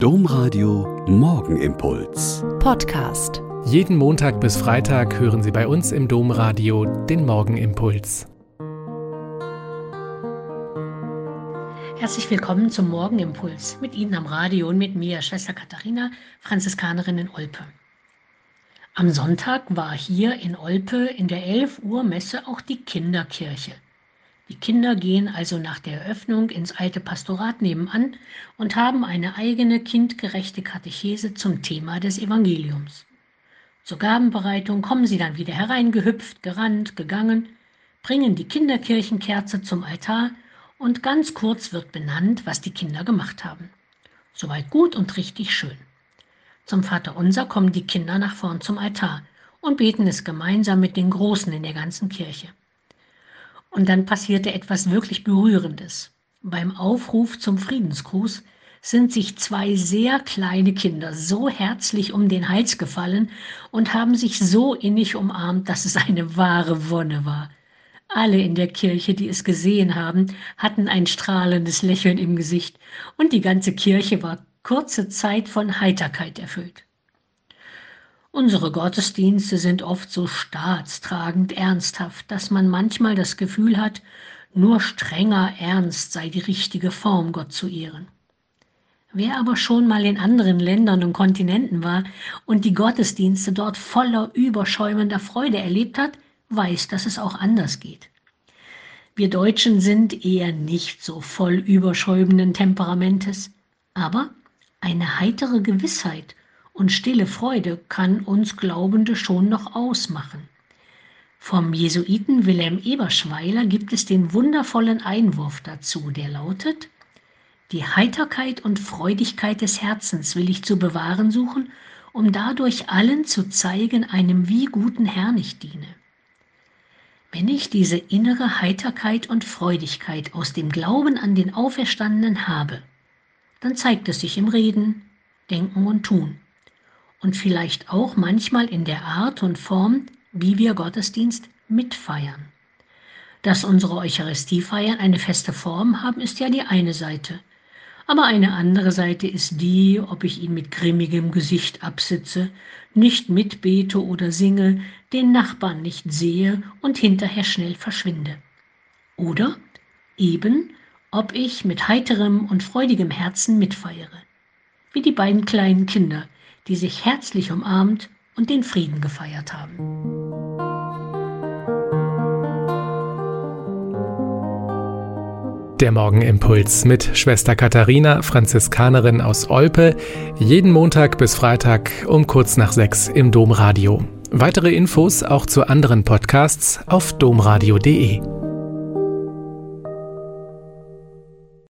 Domradio Morgenimpuls. Podcast. Jeden Montag bis Freitag hören Sie bei uns im Domradio den Morgenimpuls. Herzlich willkommen zum Morgenimpuls mit Ihnen am Radio und mit mir, Schwester Katharina, Franziskanerin in Olpe. Am Sonntag war hier in Olpe in der 11 Uhr Messe auch die Kinderkirche. Die Kinder gehen also nach der Eröffnung ins alte Pastorat nebenan und haben eine eigene kindgerechte Katechese zum Thema des Evangeliums. Zur Gabenbereitung kommen sie dann wieder hereingehüpft, gerannt, gegangen, bringen die Kinderkirchenkerze zum Altar und ganz kurz wird benannt, was die Kinder gemacht haben. Soweit gut und richtig schön. Zum Vaterunser kommen die Kinder nach vorn zum Altar und beten es gemeinsam mit den Großen in der ganzen Kirche. Und dann passierte etwas wirklich Berührendes. Beim Aufruf zum Friedensgruß sind sich zwei sehr kleine Kinder so herzlich um den Hals gefallen und haben sich so innig umarmt, dass es eine wahre Wonne war. Alle in der Kirche, die es gesehen haben, hatten ein strahlendes Lächeln im Gesicht und die ganze Kirche war kurze Zeit von Heiterkeit erfüllt. Unsere Gottesdienste sind oft so staatstragend ernsthaft, dass man manchmal das Gefühl hat, nur strenger Ernst sei die richtige Form, Gott zu ehren. Wer aber schon mal in anderen Ländern und Kontinenten war und die Gottesdienste dort voller überschäumender Freude erlebt hat, weiß, dass es auch anders geht. Wir Deutschen sind eher nicht so voll überschäumenden Temperamentes, aber eine heitere Gewissheit und stille Freude kann uns Glaubende schon noch ausmachen. Vom Jesuiten Wilhelm Eberschweiler gibt es den wundervollen Einwurf dazu, der lautet, die Heiterkeit und Freudigkeit des Herzens will ich zu bewahren suchen, um dadurch allen zu zeigen, einem wie guten Herrn ich diene. Wenn ich diese innere Heiterkeit und Freudigkeit aus dem Glauben an den Auferstandenen habe, dann zeigt es sich im Reden, Denken und Tun und vielleicht auch manchmal in der Art und Form, wie wir Gottesdienst mitfeiern. Dass unsere Eucharistiefeiern eine feste Form haben, ist ja die eine Seite. Aber eine andere Seite ist die, ob ich ihn mit grimmigem Gesicht absitze, nicht mitbete oder singe, den Nachbarn nicht sehe und hinterher schnell verschwinde. Oder eben, ob ich mit heiterem und freudigem Herzen mitfeiere. Wie die beiden kleinen Kinder, die sich herzlich umarmt und den Frieden gefeiert haben. Der Morgenimpuls mit Schwester Katharina, Franziskanerin aus Olpe, jeden Montag bis Freitag um kurz nach sechs im Domradio. Weitere Infos auch zu anderen Podcasts auf domradio.de.